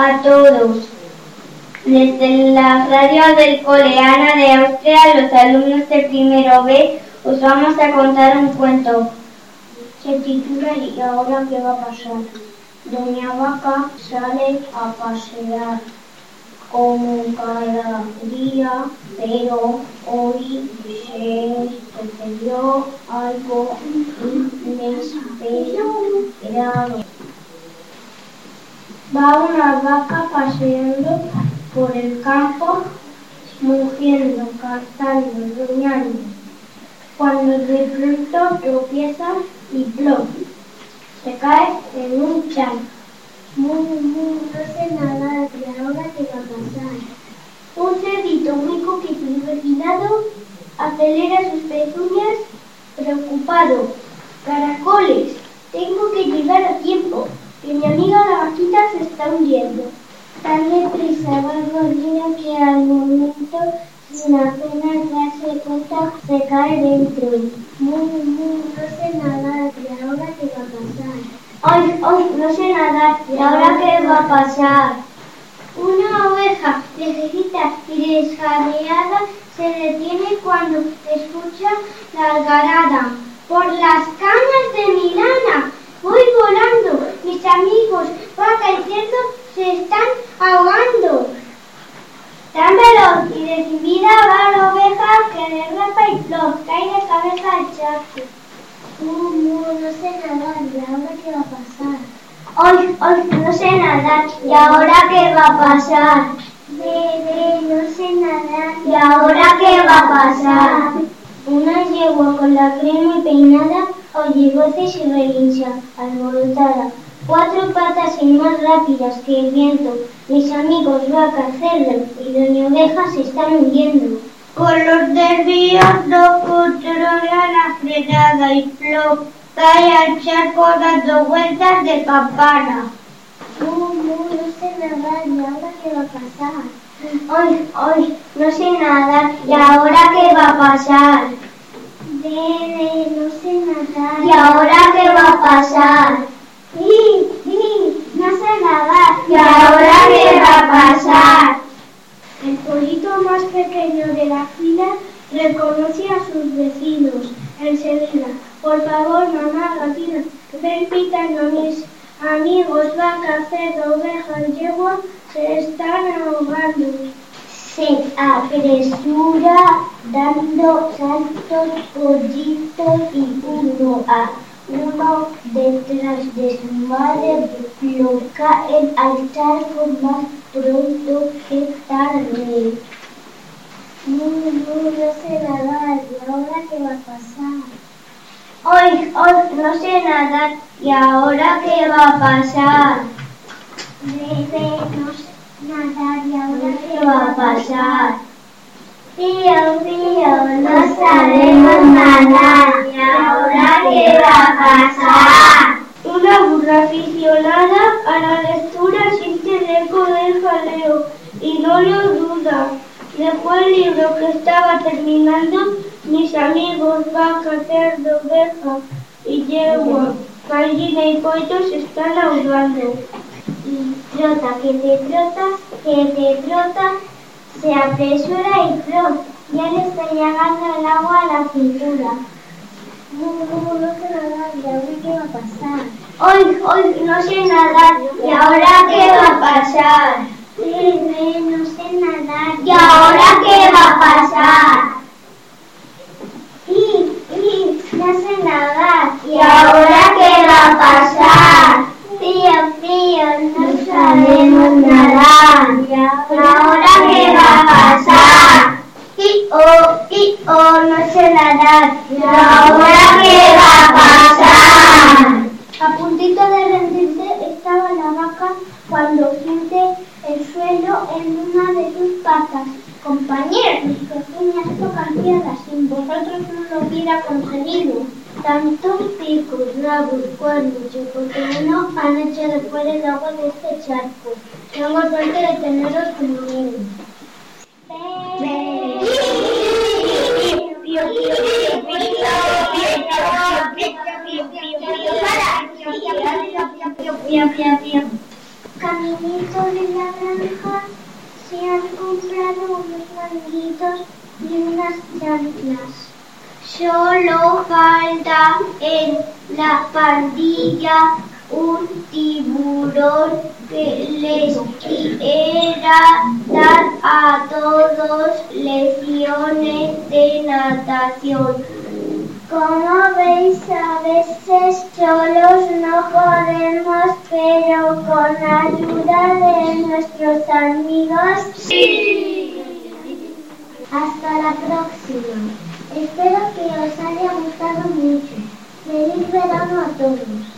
a todos. Desde la radio del Coleana de Austria, los alumnos de primero B, os vamos a contar un cuento. Se titula ¿Y ahora qué va a pasar? Doña Vaca sale a pasear como cada día, pero hoy se sucedió algo inesperado. Va una vaca paseando por el campo, mugiendo, cantando, rumiando, cuando de pronto tropieza y plop, se cae en un charco. Muy, no sé nada de ahora qué va a pasar. Un cerdito muy coqueto y refinado acelera sus pezuñas preocupado. Caracoles, tengo que llegar a tiempo, que mi amiga la vaquita se está hundiendo. Tan deprisa va corriendo que al momento, sin apenas darse cuenta, se cae dentro. Muy, muy, no sé nada de ahora qué va a pasar. Ay, ay, no sé nadar. ¿Y ahora qué va a pasar? Una oveja viejita y desjadeada se detiene cuando escucha la algarada. Por las cañas de Milana voy volando. Mis amigos, vaca y cerdo, se están ahogando. Tan veloz y decidida va la oveja que derrapa y flor, cae de Uh, no sé nadar, ¿y ahora qué va a pasar? Ay, ay, no sé nadar, ¿y ahora qué va a pasar? Bebé, no sé nadar, ¿y ahora qué va a pasar? Una yegua con la crema peinada oye voces y relincha, alborotada. Cuatro patas y más rápidas que el viento. Mis amigos vaca, cerdo y doña oveja se están hundiendo. Con los desvíos no controlan la frenada y flop cae al charco dando vueltas de campana. No, no, no sé nadar, ¿y ahora qué va a pasar? Ay, ay, no sé nadar, ¿y ahora qué va a pasar? Bebé, no sé nadar. ¿Y ahora qué va a pasar? Sí, no sé nadar. ¿Y ahora qué va a pasar? Más pequeño de la fila reconoce a sus vecinos enseguida. Por favor, mamá gallina, ven pitando mis amigos, vaca, cerdo, oveja yegua se están ahogando. Se apresura dando saltos pollitos y uno a uno detrás de su madre lo caen al charco más pronto que tarde. No, no, no sé nadar, ¿y ahora qué va a pasar? Hoy, hoy no sé nadar, ¿y ahora qué va a pasar? Bebé, no sé nadar, ¿y ahora qué va a pasar? Tío, tío, no sabemos nadar, ¿y ahora qué va a pasar? Una burra aficionada a la lectura siente el eco del jaleo y no lo duda. Dejó el libro que estaba terminando, mis amigos, vaca, cerdo, oveja y yegua, gallina y pollo se están ahogando. Y trota, que te trota, que te trota, se apresura y flota, ya le está llegando el agua a la cintura. No, no, no sé nadar, ¿y ahora qué va a pasar? Hoy, hoy no sé nadar, ¿y ahora qué va a pasar? Bebé, no sé nadar, ¿y ahora qué va a pasar? Sí, sí, no sé nadar, ¿y ahora qué va a pasar? Frío, frío, no sabemos nadar, ¿y ahora qué va a pasar? Y oh, y oh, no sé nadar, ¿y ahora qué va a pasar? A puntito de Tantos picos, rabos, cuernos cotidianos han hecho después del agua de este charco. Tengo suerte de teneros como amigos. caminito de la granja se han comprado unos manguitos y unas chanclas. Solo falta en la pandilla un tiburón que les quiera dar a todos lecciones de natación. Como veis, a veces solos no podemos, pero con ayuda de nuestros amigos, sí. Hasta la próxima. Espero que os haya gustado mucho. Feliz verano a todos.